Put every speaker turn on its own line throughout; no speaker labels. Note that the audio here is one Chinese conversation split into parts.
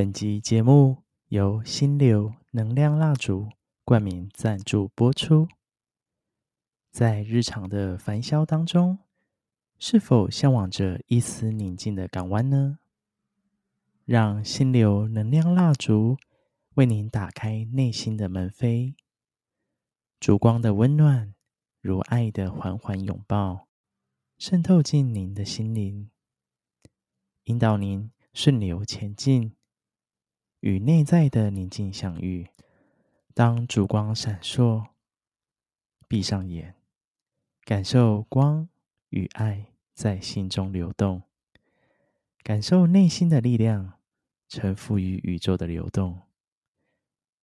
本集节目由心流能量蜡烛冠名赞助播出。在日常的烦嚣当中，是否向往着一丝宁静的港湾呢？让心流能量蜡烛为您打开内心的门扉，烛光的温暖，如爱的缓缓拥抱，渗透进您的心灵，引导您顺流前进，与内在的宁静相遇。当烛光闪烁，闭上眼。感受光与爱在心中流动，感受内心的力量，臣服于宇宙的流动。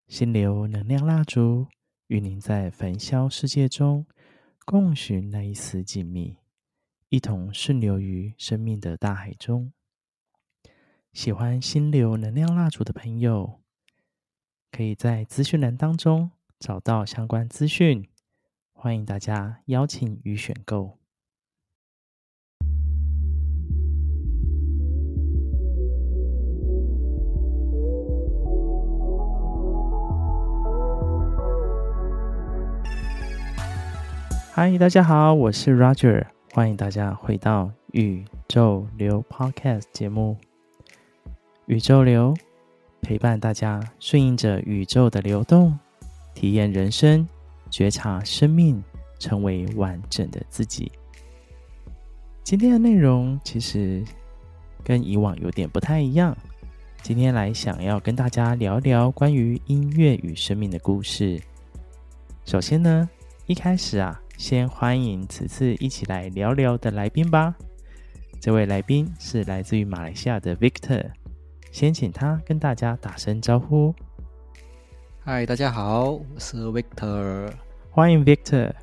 心流能量蜡烛与您在烦嚣世界中共寻那一丝静谧，一同顺流于生命的大海中。喜欢心流能量蜡烛的朋友，可以在资讯栏当中找到相关资讯。欢迎大家邀请与选购。嗨，大家好，我是 Roger，欢迎大家回到宇宙流 Podcast 节目。宇宙流陪伴大家顺应着宇宙的流动，体验人生。觉察生命，成为完整的自己。今天的内容其实跟以往有点不太一样。今天来想要跟大家聊聊关于音乐与生命的故事。首先呢，一开始啊，先欢迎此次一起来聊聊的来宾吧。这位来宾是来自于马来西亚的 Victor，先请他跟大家打声招呼。
嗨，大家好，我是 Victor，
欢迎 Victor。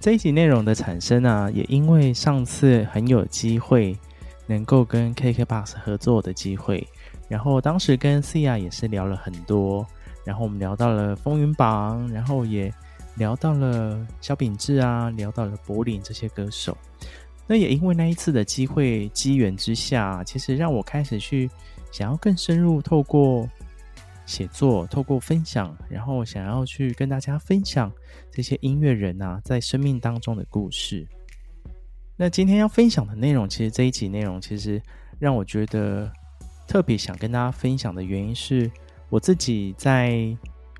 这一集内容的产生啊，也因为上次很有机会能够跟 KKBOX 合作的机会，然后当时跟 Sia 也是聊了很多，然后我们聊到了风云榜，然后也聊到了小秉治啊，聊到了柏林这些歌手。那也因为那一次的机会机缘之下，其实让我开始去想要更深入透过。写作，透过分享，然后想要去跟大家分享这些音乐人啊，在生命当中的故事。那今天要分享的内容，其实这一集内容，其实让我觉得特别想跟大家分享的原因是，我自己在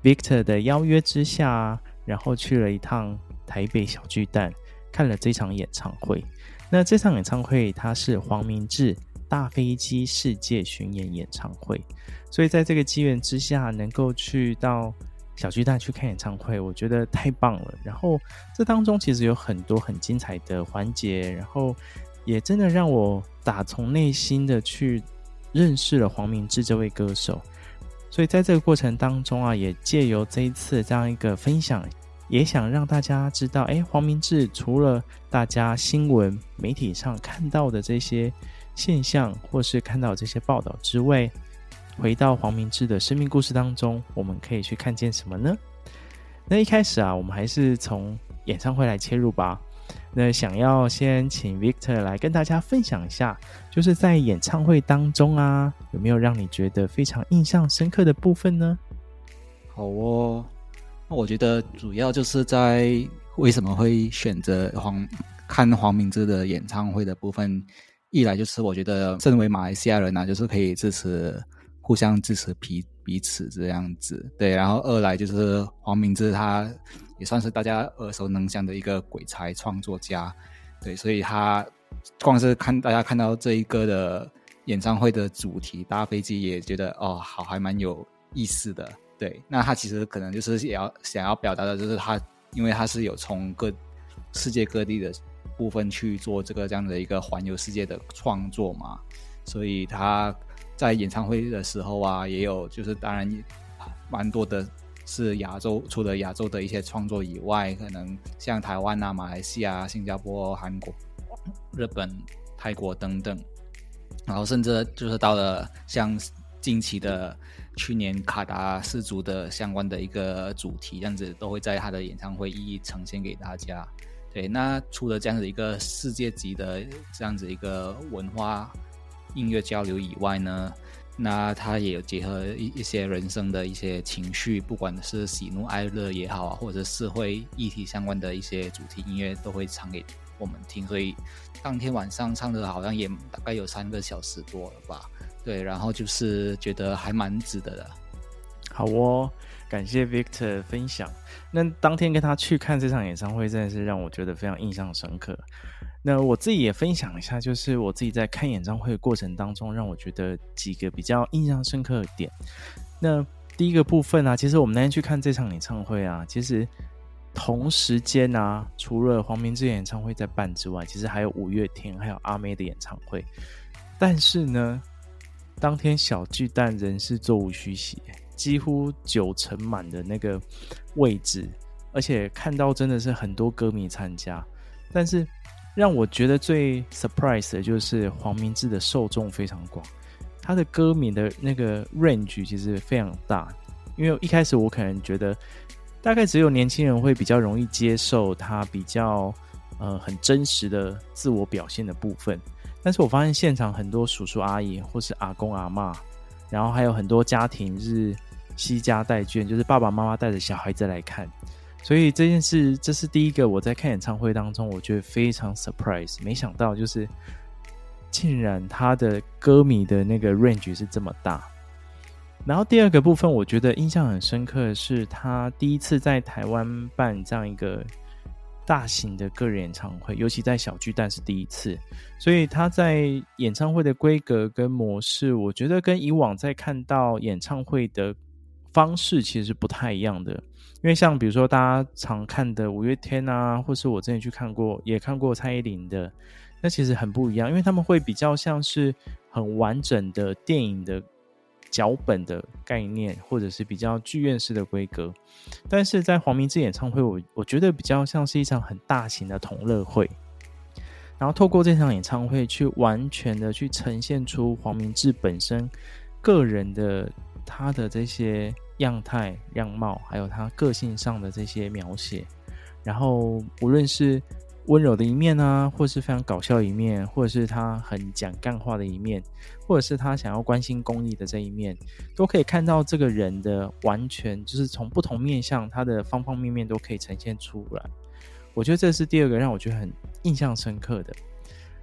Victor 的邀约之下，然后去了一趟台北小巨蛋，看了这场演唱会。那这场演唱会，它是黄明志大飞机世界巡演演唱会。所以在这个机缘之下，能够去到小巨蛋去看演唱会，我觉得太棒了。然后这当中其实有很多很精彩的环节，然后也真的让我打从内心的去认识了黄明志这位歌手。所以在这个过程当中啊，也借由这一次这样一个分享，也想让大家知道，哎，黄明志除了大家新闻媒体上看到的这些现象，或是看到这些报道之外。回到黄明志的生命故事当中，我们可以去看见什么呢？那一开始啊，我们还是从演唱会来切入吧。那想要先请 Victor 来跟大家分享一下，就是在演唱会当中啊，有没有让你觉得非常印象深刻的部分呢？
好哦，那我觉得主要就是在为什么会选择黄看黄明志的演唱会的部分，一来就是我觉得身为马来西亚人啊，就是可以支持。互相支持彼彼此这样子，对，然后二来就是黄明志，他也算是大家耳熟能详的一个鬼才创作家，对，所以他光是看大家看到这一个的演唱会的主题搭飞机，也觉得哦，好，还蛮有意思的，对。那他其实可能就是也要想要表达的，就是他因为他是有从各世界各地的部分去做这个这样的一个环游世界的创作嘛，所以他。在演唱会的时候啊，也有就是当然，蛮多的是亚洲，除了亚洲的一些创作以外，可能像台湾啊、马来西亚、新加坡、韩国、日本、泰国等等，然后甚至就是到了像近期的去年卡达世族的相关的一个主题，这样子都会在他的演唱会一一呈现给大家。对，那除了这样子一个世界级的这样子一个文化。音乐交流以外呢，那他也有结合一一些人生的一些情绪，不管是喜怒哀乐也好啊，或者是社会议题相关的一些主题音乐，都会唱给我们听。所以当天晚上唱的好像也大概有三个小时多了吧？对，然后就是觉得还蛮值得的。
好哦，感谢 Victor 分享。那当天跟他去看这场演唱会，真的是让我觉得非常印象深刻。那我自己也分享一下，就是我自己在看演唱会的过程当中，让我觉得几个比较印象深刻的点。那第一个部分啊，其实我们那天去看这场演唱会啊，其实同时间啊，除了黄明志演唱会在办之外，其实还有五月天，还有阿妹的演唱会。但是呢，当天小巨蛋人是座无虚席，几乎九成满的那个位置，而且看到真的是很多歌迷参加，但是。让我觉得最 surprise 的就是黄明志的受众非常广，他的歌迷的那个 range 其实非常大。因为一开始我可能觉得，大概只有年轻人会比较容易接受他比较呃很真实的自我表现的部分，但是我发现现场很多叔叔阿姨或是阿公阿嬷，然后还有很多家庭是携家带眷，就是爸爸妈妈带着小孩子来看。所以这件事，这是第一个我在看演唱会当中，我觉得非常 surprise，没想到就是，竟然他的歌迷的那个 range 是这么大。然后第二个部分，我觉得印象很深刻的是，他第一次在台湾办这样一个大型的个人演唱会，尤其在小巨蛋是第一次，所以他在演唱会的规格跟模式，我觉得跟以往在看到演唱会的方式其实不太一样的。因为像比如说大家常看的五月天啊，或是我之前去看过，也看过蔡依林的，那其实很不一样，因为他们会比较像是很完整的电影的脚本的概念，或者是比较剧院式的规格。但是在黄明志演唱会，我我觉得比较像是一场很大型的同乐会，然后透过这场演唱会去完全的去呈现出黄明志本身个人的他的这些。样态、样貌，还有他个性上的这些描写，然后无论是温柔的一面啊，或是非常搞笑的一面，或者是他很讲干话的一面，或者是他想要关心公益的这一面，都可以看到这个人的完全就是从不同面向，他的方方面面都可以呈现出来。我觉得这是第二个让我觉得很印象深刻的。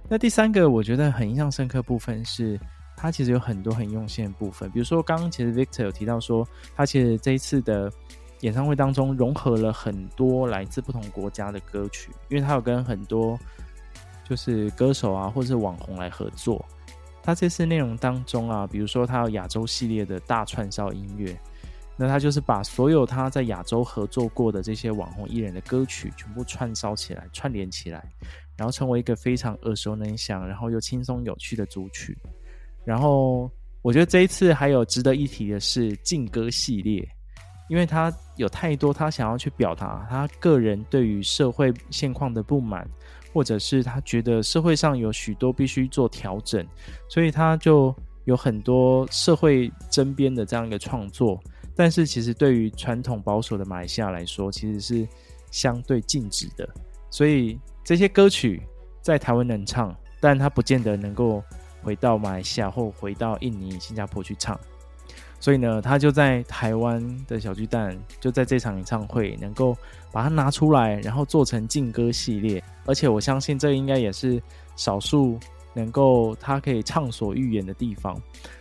那第三个我觉得很印象深刻部分是。他其实有很多很用心的部分，比如说刚刚其实 Victor 有提到说，他其实这一次的演唱会当中融合了很多来自不同国家的歌曲，因为他有跟很多就是歌手啊或者是网红来合作。他这次内容当中啊，比如说他有亚洲系列的大串烧音乐，那他就是把所有他在亚洲合作过的这些网红艺人的歌曲全部串烧起来、串联起来，然后成为一个非常耳熟能详，然后又轻松有趣的组曲。然后我觉得这一次还有值得一提的是劲歌系列，因为他有太多他想要去表达他个人对于社会现况的不满，或者是他觉得社会上有许多必须做调整，所以他就有很多社会争边的这样一个创作。但是其实对于传统保守的马来西亚来说，其实是相对禁止的。所以这些歌曲在台湾能唱，但他不见得能够。回到马来西亚或回到印尼、新加坡去唱，所以呢，他就在台湾的小巨蛋，就在这场演唱会能够把它拿出来，然后做成劲歌系列。而且我相信这应该也是少数能够他可以畅所欲言的地方。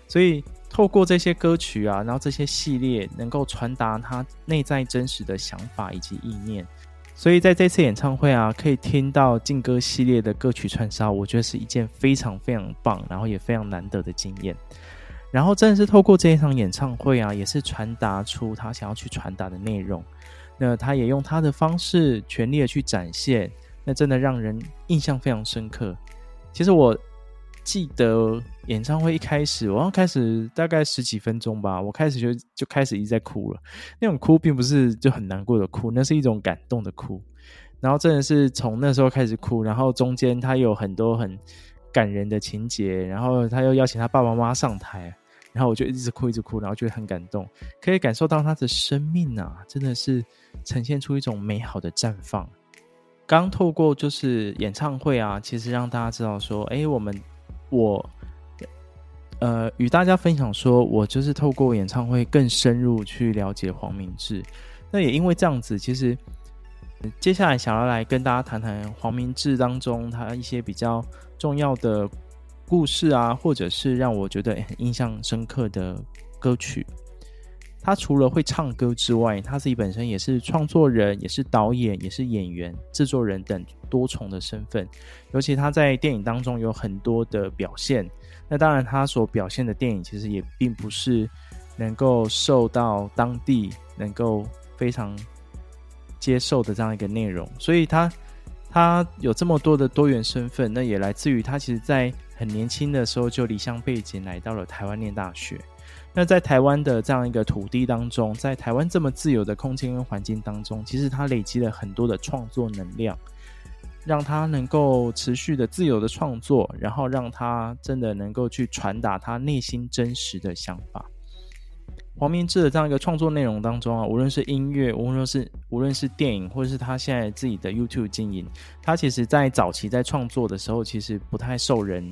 所以透过这些歌曲啊，然后这些系列能够传达他内在真实的想法以及意念。所以在这次演唱会啊，可以听到劲歌系列的歌曲串烧，我觉得是一件非常非常棒，然后也非常难得的经验。然后真的是透过这一场演唱会啊，也是传达出他想要去传达的内容。那他也用他的方式全力的去展现，那真的让人印象非常深刻。其实我。记得演唱会一开始，我刚开始大概十几分钟吧，我开始就就开始一直在哭了。那种哭并不是就很难过的哭，那是一种感动的哭。然后真的是从那时候开始哭，然后中间他有很多很感人的情节，然后他又邀请他爸爸妈妈上台，然后我就一直哭一直哭，然后觉得很感动，可以感受到他的生命啊，真的是呈现出一种美好的绽放。刚透过就是演唱会啊，其实让大家知道说，哎，我们。我呃，与大家分享说，我就是透过演唱会更深入去了解黄明志。那也因为这样子，其实接下来想要来跟大家谈谈黄明志当中他一些比较重要的故事啊，或者是让我觉得很印象深刻的歌曲。他除了会唱歌之外，他自己本身也是创作人，也是导演，也是演员、制作人等多重的身份。尤其他在电影当中有很多的表现。那当然，他所表现的电影其实也并不是能够受到当地能够非常接受的这样一个内容。所以他他有这么多的多元身份，那也来自于他其实在很年轻的时候就离乡背井来到了台湾念大学。那在台湾的这样一个土地当中，在台湾这么自由的空间跟环境当中，其实他累积了很多的创作能量，让他能够持续的自由的创作，然后让他真的能够去传达他内心真实的想法。黄明志的这样一个创作内容当中啊，无论是音乐，无论是无论是电影，或者是他现在自己的 YouTube 经营，他其实在早期在创作的时候，其实不太受人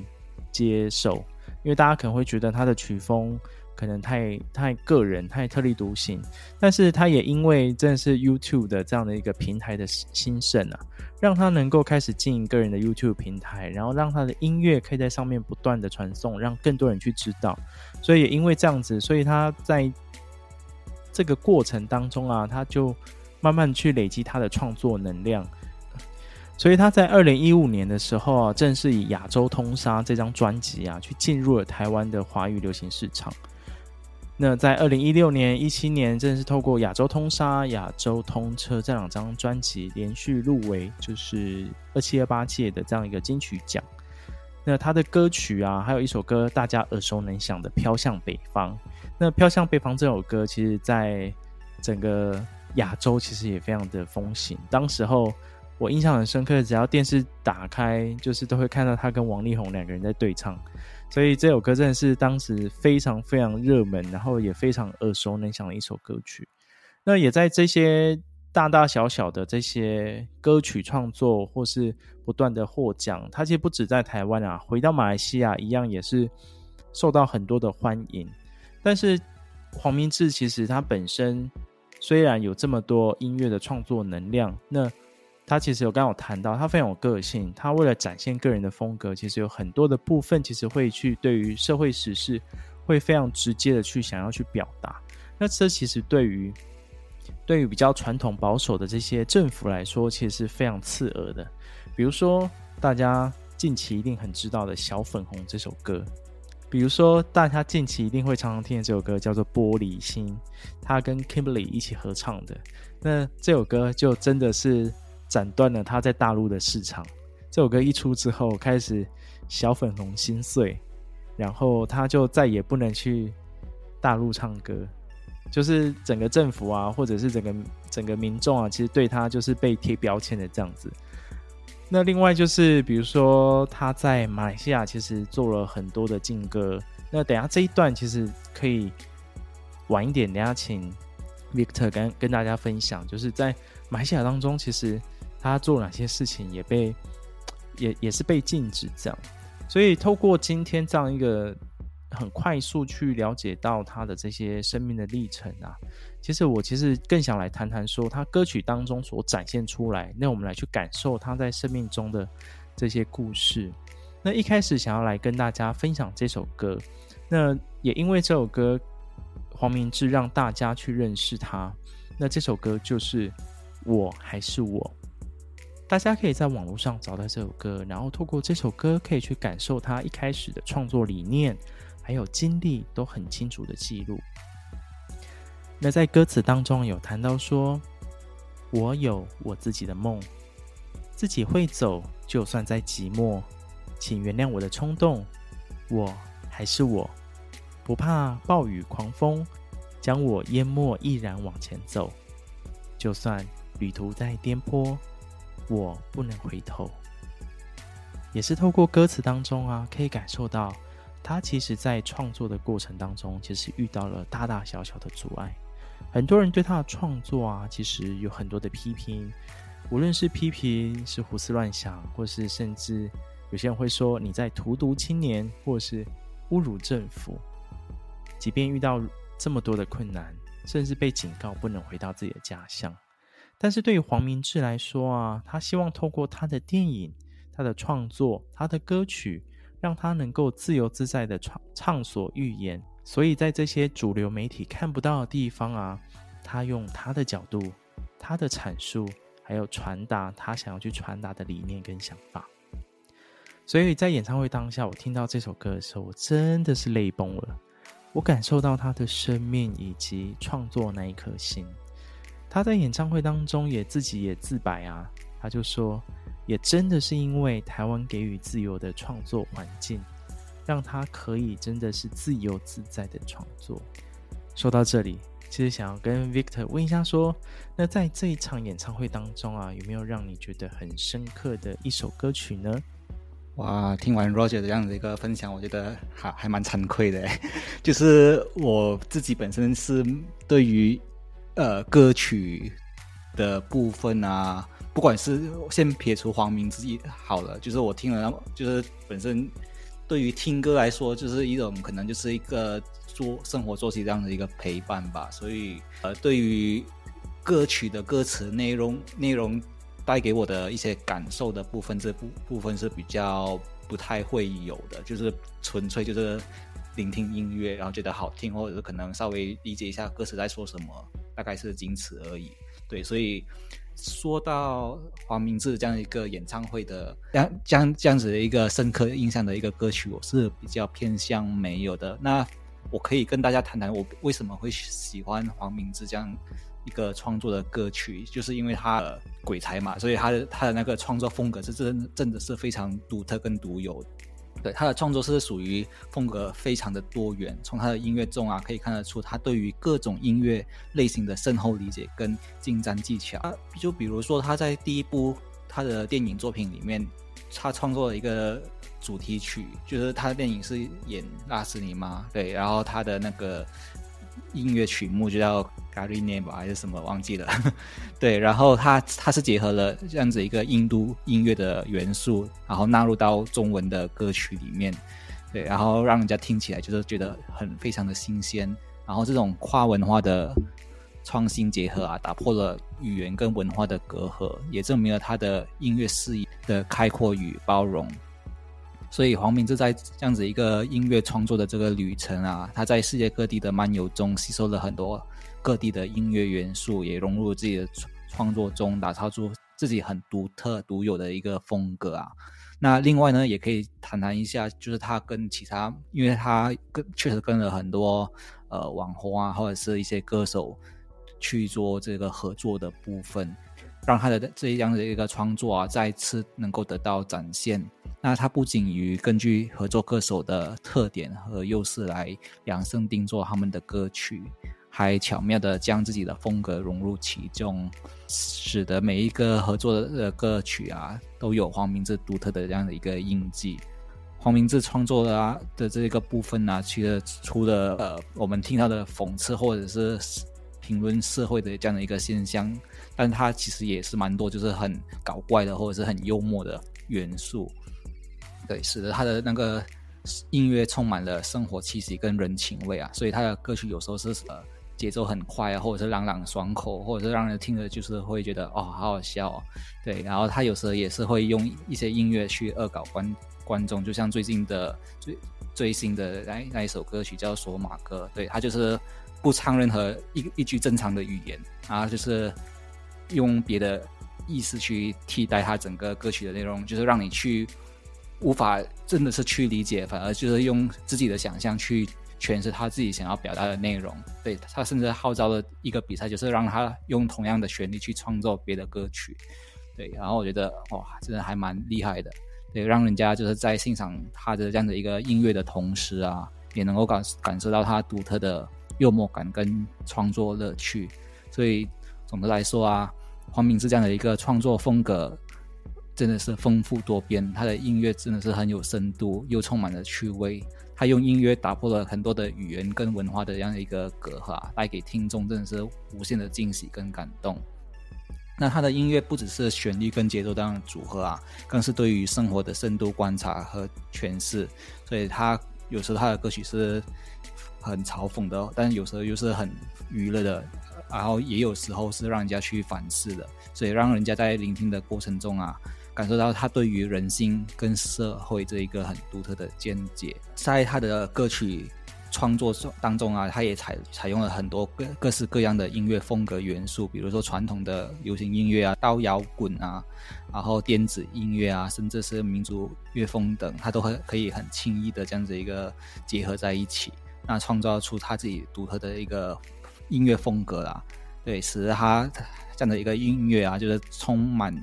接受，因为大家可能会觉得他的曲风。可能太太个人，太特立独行，但是他也因为真的是 YouTube 的这样的一个平台的兴盛啊，让他能够开始经营个人的 YouTube 平台，然后让他的音乐可以在上面不断的传送，让更多人去知道。所以也因为这样子，所以他在这个过程当中啊，他就慢慢去累积他的创作能量。所以他在二零一五年的时候啊，正式以《亚洲通杀》这张专辑啊，去进入了台湾的华语流行市场。那在二零一六年、一七年，正是透过《亚洲通杀》、《亚洲通车》这两张专辑连续入围，就是二七二八届的这样一个金曲奖。那他的歌曲啊，还有一首歌大家耳熟能详的《飘向北方》。那《飘向北方》这首歌，其实在整个亚洲其实也非常的风行。当时候我印象很深刻，只要电视打开，就是都会看到他跟王力宏两个人在对唱。所以这首歌真的是当时非常非常热门，然后也非常耳熟能详的一首歌曲。那也在这些大大小小的这些歌曲创作，或是不断的获奖，它其实不止在台湾啊，回到马来西亚一样也是受到很多的欢迎。但是黄明志其实他本身虽然有这么多音乐的创作能量，那他其实有刚刚有谈到，他非常有个性。他为了展现个人的风格，其实有很多的部分，其实会去对于社会时事，会非常直接的去想要去表达。那这其实对于对于比较传统保守的这些政府来说，其实是非常刺耳的。比如说，大家近期一定很知道的小粉红这首歌，比如说大家近期一定会常常听的这首歌叫做《玻璃心》，他跟 Kimberly 一起合唱的。那这首歌就真的是。斩断了他在大陆的市场。这首歌一出之后，开始小粉红心碎，然后他就再也不能去大陆唱歌，就是整个政府啊，或者是整个整个民众啊，其实对他就是被贴标签的这样子。那另外就是，比如说他在马来西亚其实做了很多的禁歌。那等下这一段其实可以晚一点，等下请 Victor 跟跟大家分享，就是在马来西亚当中其实。他做哪些事情也被也也是被禁止这样，所以透过今天这样一个很快速去了解到他的这些生命的历程啊，其实我其实更想来谈谈说他歌曲当中所展现出来，那我们来去感受他在生命中的这些故事。那一开始想要来跟大家分享这首歌，那也因为这首歌黄明志让大家去认识他，那这首歌就是我还是我。大家可以在网络上找到这首歌，然后透过这首歌可以去感受他一开始的创作理念，还有经历都很清楚的记录。那在歌词当中有谈到说：“我有我自己的梦，自己会走，就算再寂寞，请原谅我的冲动，我还是我，不怕暴雨狂风将我淹没，毅然往前走，就算旅途再颠簸。”我不能回头，也是透过歌词当中啊，可以感受到他其实在创作的过程当中，其实遇到了大大小小的阻碍。很多人对他的创作啊，其实有很多的批评，无论是批评是胡思乱想，或是甚至有些人会说你在荼毒青年，或是侮辱政府，即便遇到这么多的困难，甚至被警告不能回到自己的家乡。但是对于黄明志来说啊，他希望透过他的电影、他的创作、他的歌曲，让他能够自由自在的畅畅所欲言。所以在这些主流媒体看不到的地方啊，他用他的角度、他的阐述，还有传达他想要去传达的理念跟想法。所以在演唱会当下，我听到这首歌的时候，我真的是泪崩了。我感受到他的生命以及创作那一颗心。他在演唱会当中也自己也自白啊，他就说，也真的是因为台湾给予自由的创作环境，让他可以真的是自由自在的创作。说到这里，其实想要跟 Victor 问一下说，那在这一场演唱会当中啊，有没有让你觉得很深刻的一首歌曲呢？
哇，听完 Roger 的这样的一个分享，我觉得还还蛮惭愧的。就是我自己本身是对于呃歌曲的部分啊，不管是先撇除黄明志好了，就是我听了，就是本身对于听歌来说，就是一种可能就是一个做生活作息这样的一个陪伴吧。所以呃，对于歌曲的歌词内容内容。带给我的一些感受的部分，这部部分是比较不太会有的，就是纯粹就是聆听音乐，然后觉得好听，或者是可能稍微理解一下歌词在说什么，大概是仅此而已。对，所以说到黄明志这样一个演唱会的这样这样这样子的一个深刻印象的一个歌曲，我是比较偏向没有的。那我可以跟大家谈谈我为什么会喜欢黄明志这样。一个创作的歌曲，就是因为他的鬼才嘛，所以他的他的那个创作风格是真真的是非常独特跟独有的。对，他的创作是属于风格非常的多元，从他的音乐中啊可以看得出他对于各种音乐类型的深厚理解跟精湛技巧。啊，就比如说他在第一部他的电影作品里面，他创作了一个主题曲，就是他的电影是演拉斯尼吗，对，然后他的那个。音乐曲目就叫《Karine》吧，还是什么忘记了？对，然后它它是结合了这样子一个印度音乐的元素，然后纳入到中文的歌曲里面，对，然后让人家听起来就是觉得很非常的新鲜。然后这种跨文化的创新结合啊，打破了语言跟文化的隔阂，也证明了他的音乐视野的开阔与包容。所以黄明志在这样子一个音乐创作的这个旅程啊，他在世界各地的漫游中吸收了很多各地的音乐元素，也融入自己的创作中，打造出自己很独特独有的一个风格啊。那另外呢，也可以谈谈一下，就是他跟其他，因为他跟确实跟了很多呃网红啊，或者是一些歌手去做这个合作的部分。让他的这样的一个创作啊，再次能够得到展现。那他不仅于根据合作歌手的特点和优势来量身定做他们的歌曲，还巧妙地将自己的风格融入其中，使得每一个合作的歌曲啊，都有黄明志独特的这样的一个印记。黄明志创作的啊的这个部分呢、啊，其实除了呃我们听到的讽刺或者是评论社会的这样的一个现象。但他其实也是蛮多，就是很搞怪的，或者是很幽默的元素，对，使得他的那个音乐充满了生活气息跟人情味啊。所以他的歌曲有时候是呃节奏很快啊，或者是朗朗爽口，或者是让人听着就是会觉得哦好好笑哦。对，然后他有时候也是会用一些音乐去恶搞观观众，就像最近的最最新的那那一首歌曲叫《索马歌》，对，他就是不唱任何一一句正常的语言啊，就是。用别的意思去替代他整个歌曲的内容，就是让你去无法真的是去理解，反而就是用自己的想象去诠释他自己想要表达的内容。对，他甚至号召了一个比赛，就是让他用同样的旋律去创作别的歌曲。对，然后我觉得哇，真的还蛮厉害的。对，让人家就是在欣赏他的这样的一个音乐的同时啊，也能够感感受到他独特的幽默感跟创作乐趣。所以总的来说啊。黄明志这样的一个创作风格，真的是丰富多变。他的音乐真的是很有深度，又充满了趣味。他用音乐打破了很多的语言跟文化的这样的一个隔阂，啊带给听众真的是无限的惊喜跟感动。那他的音乐不只是旋律跟节奏这样的组合啊，更是对于生活的深度观察和诠释。所以他有时候他的歌曲是很嘲讽的，但是有时候又是很娱乐的，然后也有时候是让人家去反思的，所以让人家在聆听的过程中啊，感受到他对于人性跟社会这一个很独特的见解，在他的歌曲。创作当中啊，他也采采用了很多各各式各样的音乐风格元素，比如说传统的流行音乐啊、刀摇滚啊，然后电子音乐啊，甚至是民族乐风等，他都很可以很轻易的这样子一个结合在一起，那创造出他自己独特的一个音乐风格啦。对，使得他这样的一个音乐啊，就是充满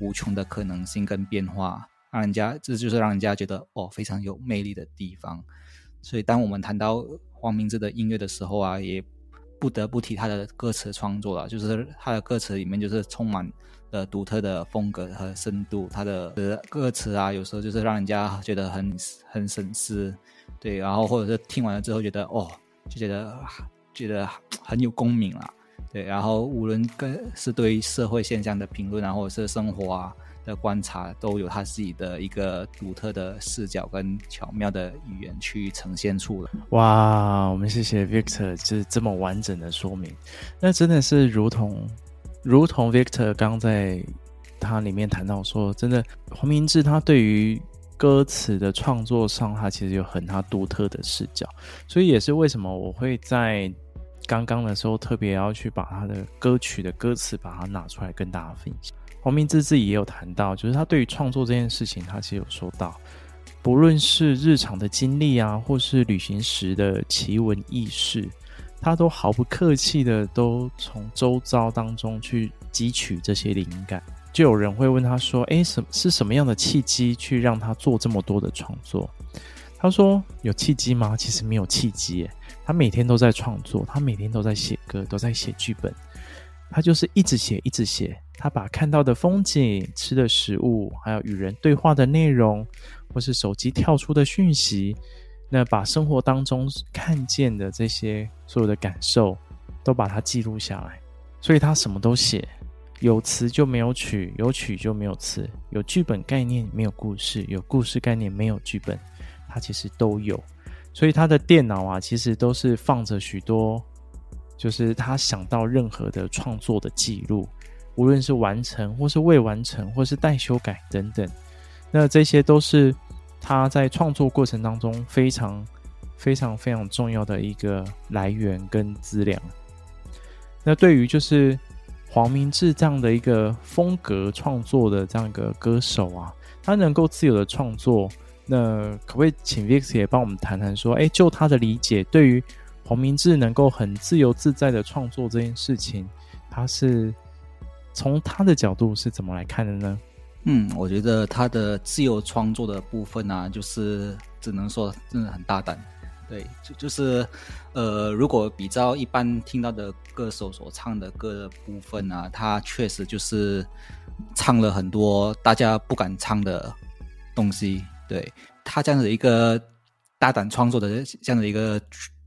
无穷的可能性跟变化，让人家这就是让人家觉得哦，非常有魅力的地方。所以，当我们谈到黄明志的音乐的时候啊，也不得不提他的歌词创作了。就是他的歌词里面，就是充满了独特的风格和深度。他的歌词啊，有时候就是让人家觉得很很深思，对，然后或者是听完了之后觉得哦，就觉得觉得很有共鸣了，对。然后无论跟是对社会现象的评论啊，或者是生活啊。的观察都有他自己的一个独特的视角跟巧妙的语言去呈现出来。
哇，我们谢谢 Victor，就是这么完整的说明。那真的是如同如同 Victor 刚在他里面谈到说，真的黄明志他对于歌词的创作上，他其实有很他独特的视角。所以也是为什么我会在刚刚的时候特别要去把他的歌曲的歌词把它拿出来跟大家分享。黄明志自己也有谈到，就是他对于创作这件事情，他其实有说到，不论是日常的经历啊，或是旅行时的奇闻异事，他都毫不客气的都从周遭当中去汲取这些灵感。就有人会问他说：“诶，什是什么样的契机去让他做这么多的创作？”他说：“有契机吗？其实没有契机，他每天都在创作，他每天都在写歌，都在写剧本。”他就是一直写，一直写。他把看到的风景、吃的食物，还有与人对话的内容，或是手机跳出的讯息，那把生活当中看见的这些所有的感受，都把它记录下来。所以他什么都写，有词就没有曲，有曲就没有词，有剧本概念没有故事，有故事概念没有剧本，它其实都有。所以他的电脑啊，其实都是放着许多。就是他想到任何的创作的记录，无论是完成或是未完成，或是待修改等等，那这些都是他在创作过程当中非常非常非常重要的一个来源跟资料。那对于就是黄明志这样的一个风格创作的这样一个歌手啊，他能够自由的创作，那可不可以请 Vix 也帮我们谈谈说，哎，就他的理解，对于黄明志能够很自由自在的创作这件事情，他是从他的角度是怎么来看的呢？
嗯，我觉得他的自由创作的部分呢、啊，就是只能说真的很大胆。对，就就是呃，如果比较一般听到的歌手所唱的歌的部分、啊，他确实就是唱了很多大家不敢唱的东西。对，他这样的一个大胆创作的这样的一个。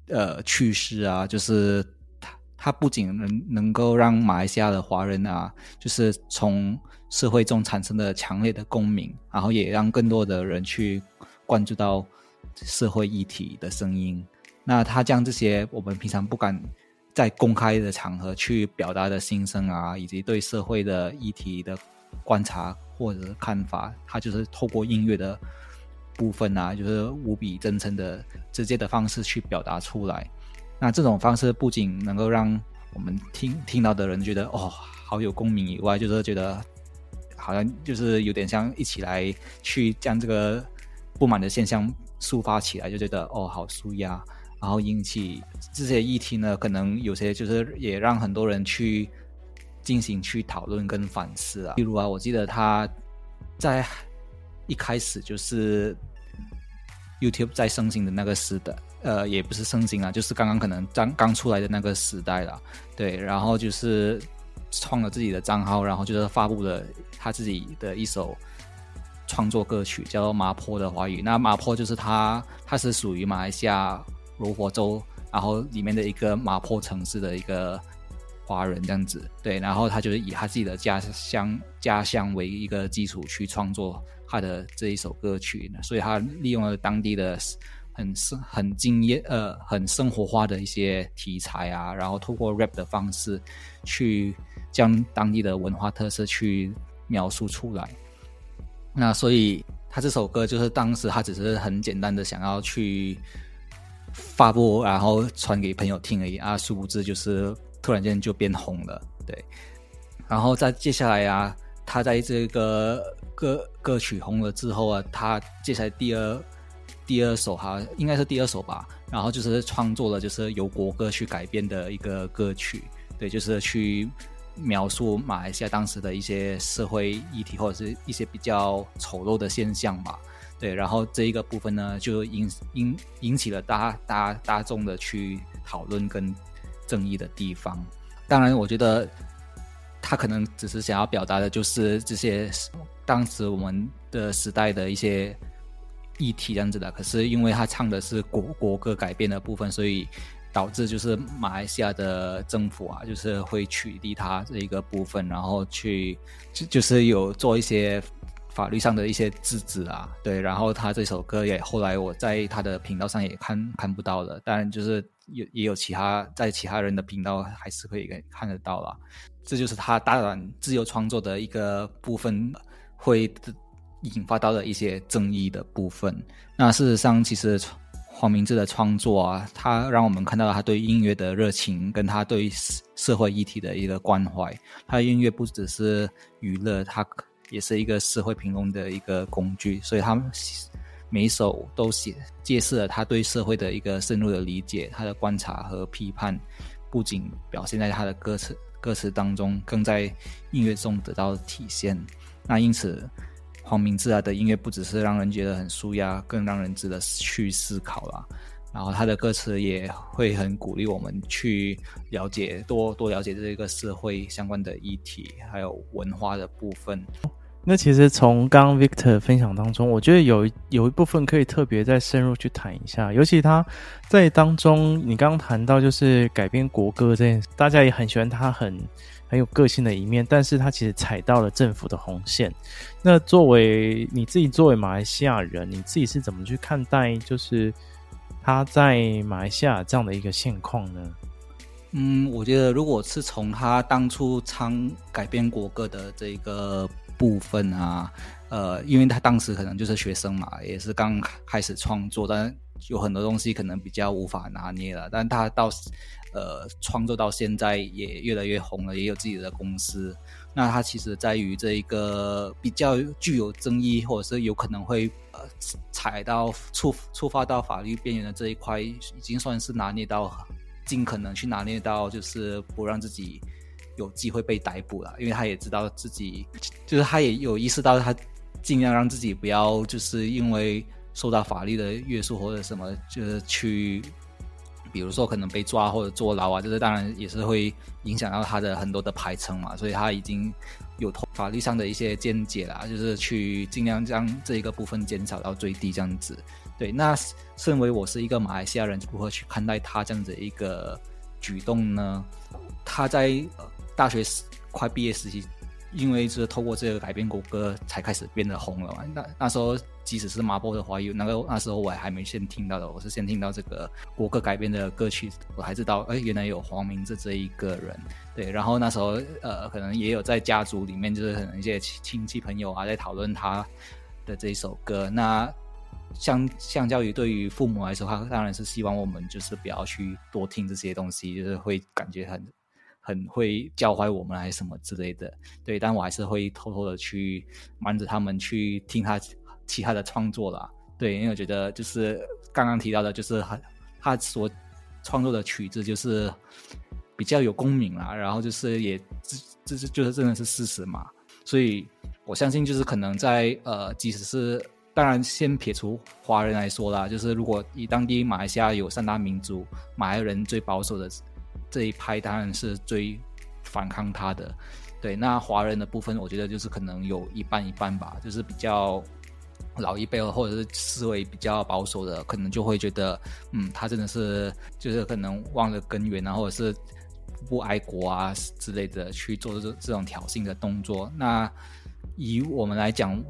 呃，趋势啊，就是他，他不仅能能够让马来西亚的华人啊，就是从社会中产生的强烈的共鸣，然后也让更多的人去关注到社会议题的声音。那他将这些我们平常不敢在公开的场合去表达的心声啊，以及对社会的议题的观察或者是看法，他就是透过音乐的。部分啊，就是无比真诚的、直接的方式去表达出来。那这种方式不仅能够让我们听听到的人觉得哦，好有共鸣以外，就是觉得好像就是有点像一起来去将这个不满的现象抒发起来，就觉得哦，好舒压。然后引起这些议题呢，可能有些就是也让很多人去进行去讨论跟反思啊。例如啊，我记得他在。一开始就是 YouTube 在盛行的那个时代，呃，也不是盛行啊，就是刚刚可能刚刚出来的那个时代了，对。然后就是创了自己的账号，然后就是发布了他自己的一首创作歌曲，叫做《麻坡的华语》。那麻坡就是他，他是属于马来西亚柔佛州，然后里面的一个麻坡城市的一个华人这样子，对。然后他就是以他自己的家乡家乡为一个基础去创作。他的这一首歌曲，所以他利用了当地的很生很经验呃很生活化的一些题材啊，然后透过 rap 的方式去将当地的文化特色去描述出来。那所以他这首歌就是当时他只是很简单的想要去发布，然后传给朋友听而已啊，殊不知就是突然间就变红了，对。然后在接下来啊，他在这个歌歌曲红了之后啊，他接下来第二第二首哈，应该是第二首吧。然后就是创作了就是由国歌去改编的一个歌曲，对，就是去描述马来西亚当时的一些社会议题或者是一些比较丑陋的现象吧。对，然后这一个部分呢，就引引引起了大大大众的去讨论跟争议的地方。当然，我觉得。他可能只是想要表达的，就是这些当时我们的时代的一些议题这样子的。可是因为他唱的是国国歌改编的部分，所以导致就是马来西亚的政府啊，就是会取缔他这一个部分，然后去就就是有做一些法律上的一些制止啊。对，然后他这首歌也后来我在他的频道上也看看不到了，当然就是有也有其他在其他人的频道还是可以看得到啦。这就是他大胆自由创作的一个部分，会引发到的一些争议的部分。那事实上，其实黄明志的创作啊，他让我们看到他对音乐的热情，跟他对社会议题的一个关怀。他的音乐不只是娱乐，他也是一个社会评论的一个工具。所以，他们每一首都写揭示了他对社会的一个深入的理解，他的观察和批判，不仅表现在他的歌词。歌词当中，更在音乐中得到体现。那因此，黄明志啊的音乐不只是让人觉得很舒压，更让人值得去思考啦。然后他的歌词也会很鼓励我们去了解，多多了解这个社会相关的议题，还有文化的部分。
那其实从刚刚 Victor 分享当中，我觉得有有一部分可以特别再深入去谈一下，尤其他在当中，你刚刚谈到就是改编国歌这件事，大家也很喜欢他很很有个性的一面，但是他其实踩到了政府的红线。那作为你自己作为马来西亚人，你自己是怎么去看待就是他在马来西亚这样的一个现况呢？
嗯，我觉得如果是从他当初唱改编国歌的这个。部分啊，呃，因为他当时可能就是学生嘛，也是刚开始创作，但有很多东西可能比较无法拿捏了。但他到呃创作到现在也越来越红了，也有自己的公司。那他其实在于这一个比较具有争议，或者是有可能会踩到触触发到法律边缘的这一块，已经算是拿捏到尽可能去拿捏到，就是不让自己。有机会被逮捕了，因为他也知道自己，就是他也有意识到，他尽量让自己不要，就是因为受到法律的约束或者什么，就是去，比如说可能被抓或者坐牢啊，这是当然也是会影响到他的很多的排程嘛，所以他已经有法律上的一些见解啦，就是去尽量将这一个部分减少到最低这样子。对，那身为我是一个马来西亚人，如何去看待他这样子一个举动呢？他在。大学时快毕业时期，因为是透过这个改编国歌才开始变得红了嘛。那那时候即使是麻波的华语，那个那时候我还没先听到的，我是先听到这个国歌改编的歌曲，我还知道，哎，原来有黄明志这一个人。对，然后那时候呃，可能也有在家族里面，就是可能一些亲戚朋友啊，在讨论他的这一首歌。那相相较于对于父母来说，他当然是希望我们就是不要去多听这些东西，就是会感觉很。很会教坏我们还是什么之类的，对，但我还是会偷偷的去瞒着他们去听他其他的创作啦，对，因为我觉得就是刚刚提到的，就是他他所创作的曲子就是比较有共鸣啦，然后就是也这这是就是真的是事实嘛，所以我相信就是可能在呃，即使是当然先撇除华人来说啦，就是如果以当地马来西亚有三大民族，马来人最保守的。这一派当然是最反抗他的，对。那华人的部分，我觉得就是可能有一半一半吧，就是比较老一辈或者是思维比较保守的，可能就会觉得，嗯，他真的是就是可能忘了根源啊，或者是不爱国啊之类的去做这这种挑衅的动作。那以我们来讲，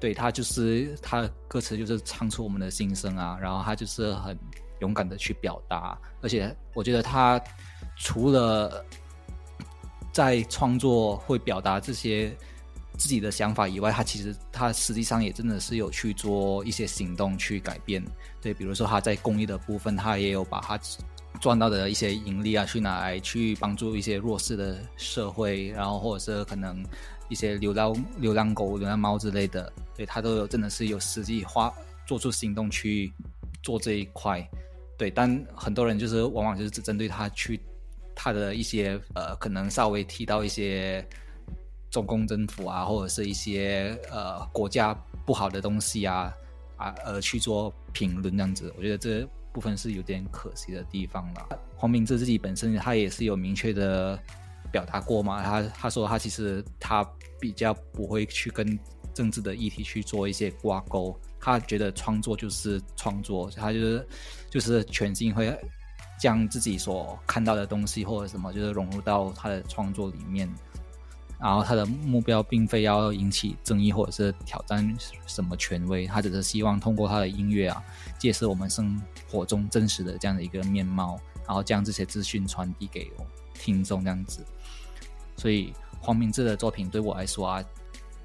对，他就是他的歌词就是唱出我们的心声啊，然后他就是很勇敢的去表达，而且我觉得他除了 在创作会表达这些自己的想法以外，他其实他实际上也真的是有去做一些行动去改变。对，比如说他在公益的部分，他也有把他赚到的一些盈利啊，去拿来去帮助一些弱势的社会，然后或者是可能。一些流浪流浪狗、流浪猫之类的，对他都有真的是有实际化做出行动去做这一块，对。但很多人就是往往就是只针对他去他的一些呃，可能稍微提到一些中共政府啊，或者是一些呃国家不好的东西啊啊，而去做评论这样子。我觉得这部分是有点可惜的地方了。黄明志自己本身他也是有明确的。表达过嘛？他他说他其实他比较不会去跟政治的议题去做一些挂钩，他觉得创作就是创作，他就是就是全心会将自己所看到的东西或者什么，就是融入到他的创作里面。然后他的目标并非要引起争议或者是挑战什么权威，他只是希望通过他的音乐啊，揭示我们生活中真实的这样的一个面貌，然后将这些资讯传递给听众这样子。所以黄明志的作品对我来说啊，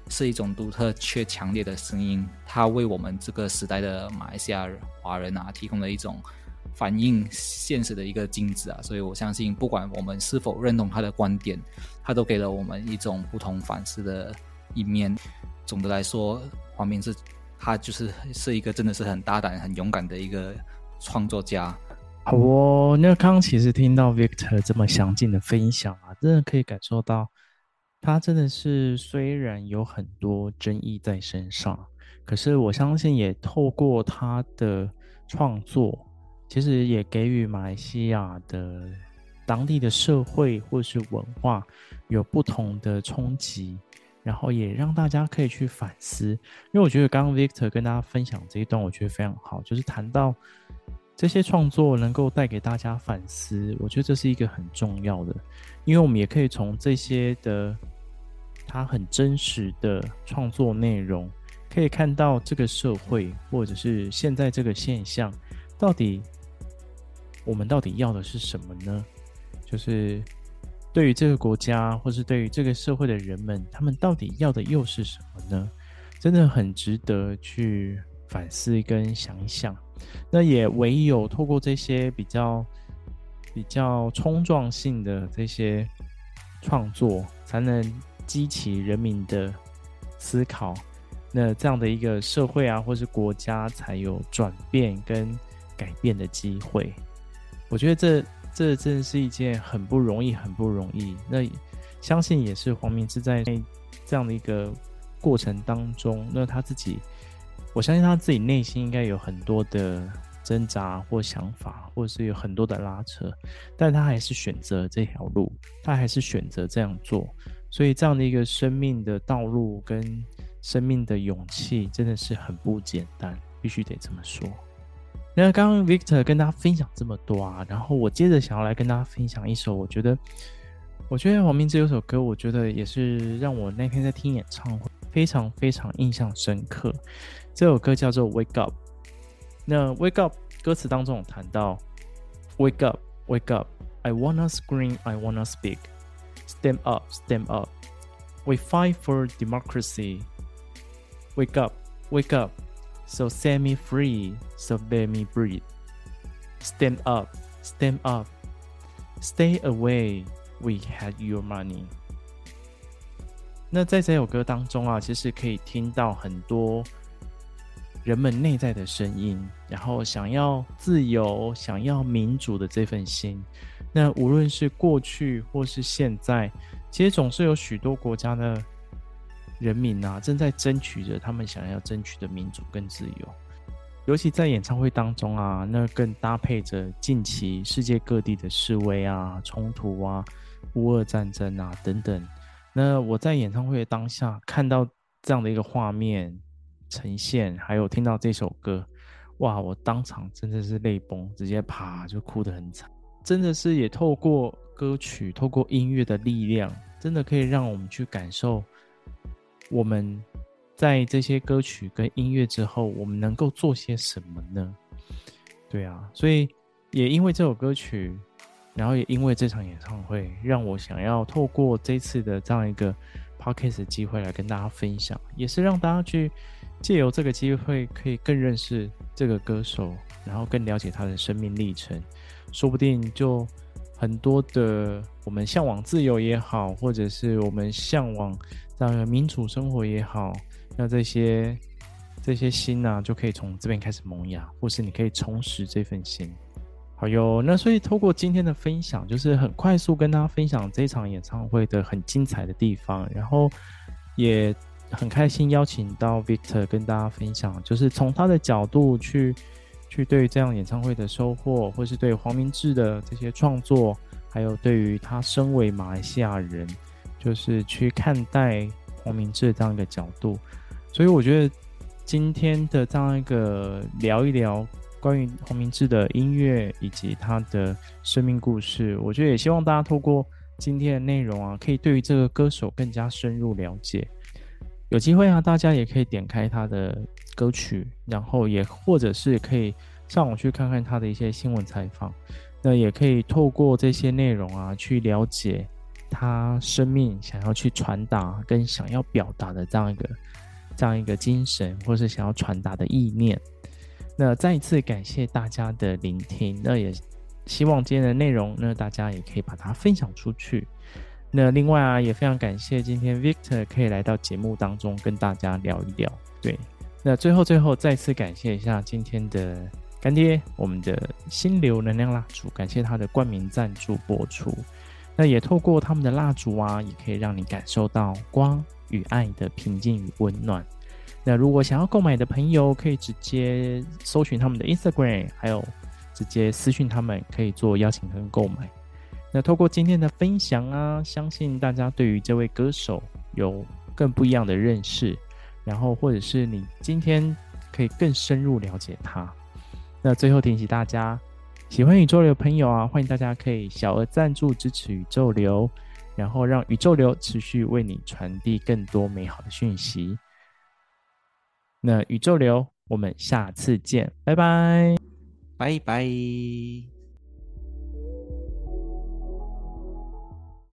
是一种独特却强烈的声音。他为我们这个时代的马来西亚华人啊，提供了一种反映现实的一个镜子啊。所以我相信，不管我们是否认同他的观点，他都给了我们一种不同反思的一面。总的来说，黄明志他就是是一个真的是很大胆、很勇敢的一个创作家。
好哦，那刚刚其实听到 Victor 这么详尽的分享啊，真的可以感受到，他真的是虽然有很多争议在身上，可是我相信也透过他的创作，其实也给予马来西亚的当地的社会或是文化有不同的冲击，然后也让大家可以去反思。因为我觉得刚刚 Victor 跟大家分享这一段，我觉得非常好，就是谈到。这些创作能够带给大家反思，我觉得这是一个很重要的，因为我们也可以从这些的他很真实的创作内容，可以看到这个社会或者是现在这个现象，到底我们到底要的是什么呢？就是对于这个国家，或是对于这个社会的人们，他们到底要的又是什么呢？真的很值得去反思跟想一想。那也唯有透过这些比较比较冲撞性的这些创作，才能激起人民的思考。那这样的一个社会啊，或是国家，才有转变跟改变的机会。我觉得这这真是一件很不容易、很不容易。那相信也是黄明志在这样的一个过程当中，那他自己。我相信他自己内心应该有很多的挣扎或想法，或者是有很多的拉扯，但他还是选择这条路，他还是选择这样做。所以这样的一个生命的道路跟生命的勇气，真的是很不简单，必须得这么说。那刚刚 Victor 跟大家分享这么多啊，然后我接着想要来跟大家分享一首，我觉得，我觉得黄明志有首歌，我觉得也是让我那天在听演唱会非常非常印象深刻。这首歌叫做《Wake Up》。那《Wake Up》歌词当中有谈到：“Wake up, wake up, I wanna scream, I wanna speak. Stand up, stand up, we fight for democracy. Wake up, wake up, so set me free, so let me breathe. Stand up, stand up, stay away, we had your money.” 那在这首歌当中啊，其实可以听到很多。人们内在的声音，然后想要自由、想要民主的这份心，那无论是过去或是现在，其实总是有许多国家的人民啊，正在争取着他们想要争取的民主跟自由。尤其在演唱会当中啊，那更搭配着近期世界各地的示威啊、冲突啊、乌俄战争啊等等。那我在演唱会的当下看到这样的一个画面。呈现，还有听到这首歌，哇！我当场真的是泪崩，直接啪就哭得很惨。真的是也透过歌曲，透过音乐的力量，真的可以让我们去感受我们在这些歌曲跟音乐之后，我们能够做些什么呢？对啊，所以也因为这首歌曲，然后也因为这场演唱会，让我想要透过这次的这样一个 podcast 的机会来跟大家分享，也是让大家去借由这个机会，可以更认识这个歌手，然后更了解他的生命历程，说不定就很多的我们向往自由也好，或者是我们向往这样的民主生活也好，那这些这些心呢、就可以从这边开始萌芽，或是你可以重拾这份心。好哟，那所以透过今天的分享，就是很快速跟大家分享这场演唱会的很精彩的地方，然后也很开心邀请到 Victor 跟大家分享，就是从他的角度去去对这样演唱会的收获，或是对黄明志的这些创作，还有对于他身为马来西亚人，就是去看待黄明志这样一个角度，所以我觉得今天的这样一个聊一聊。关于黄明志的音乐以及他的生命故事，我觉得也希望大家透过今天的内容啊，可以对于这个歌手更加深入了解。有机会啊，大家也可以点开他的歌曲，然后也或者是可以上网去看看他的一些新闻采访。那也可以透过这些内容啊，去了解他生命想要去传达跟想要表达的这样一个这样一个精神，或是想要传达的意念。那再一次感谢大家的聆听，那也希望今天的内容，那大家也可以把它分享出去。那另外啊，也非常感谢今天 Victor 可以来到节目当中跟大家聊一聊。对，那最后最后再次感谢一下今天的干爹，我们的心流能量蜡烛，感谢他的冠名赞助播出。那也透过他们的蜡烛啊，也可以让你感受到光与爱的平静与温暖。那如果想要购买的朋友，可以直接搜寻他们的 Instagram，还有直接私讯他们，可以做邀请跟购买。那透过今天的分享啊，相信大家对于这位歌手有更不一样的认识，然后或者是你今天可以更深入了解它。那最后提醒大家，喜欢宇宙流的朋友啊，欢迎大家可以小额赞助支持宇宙流，然后让宇宙流持续为你传递更多美好的讯息。那宇宙流，我们下次见，拜拜，
拜拜。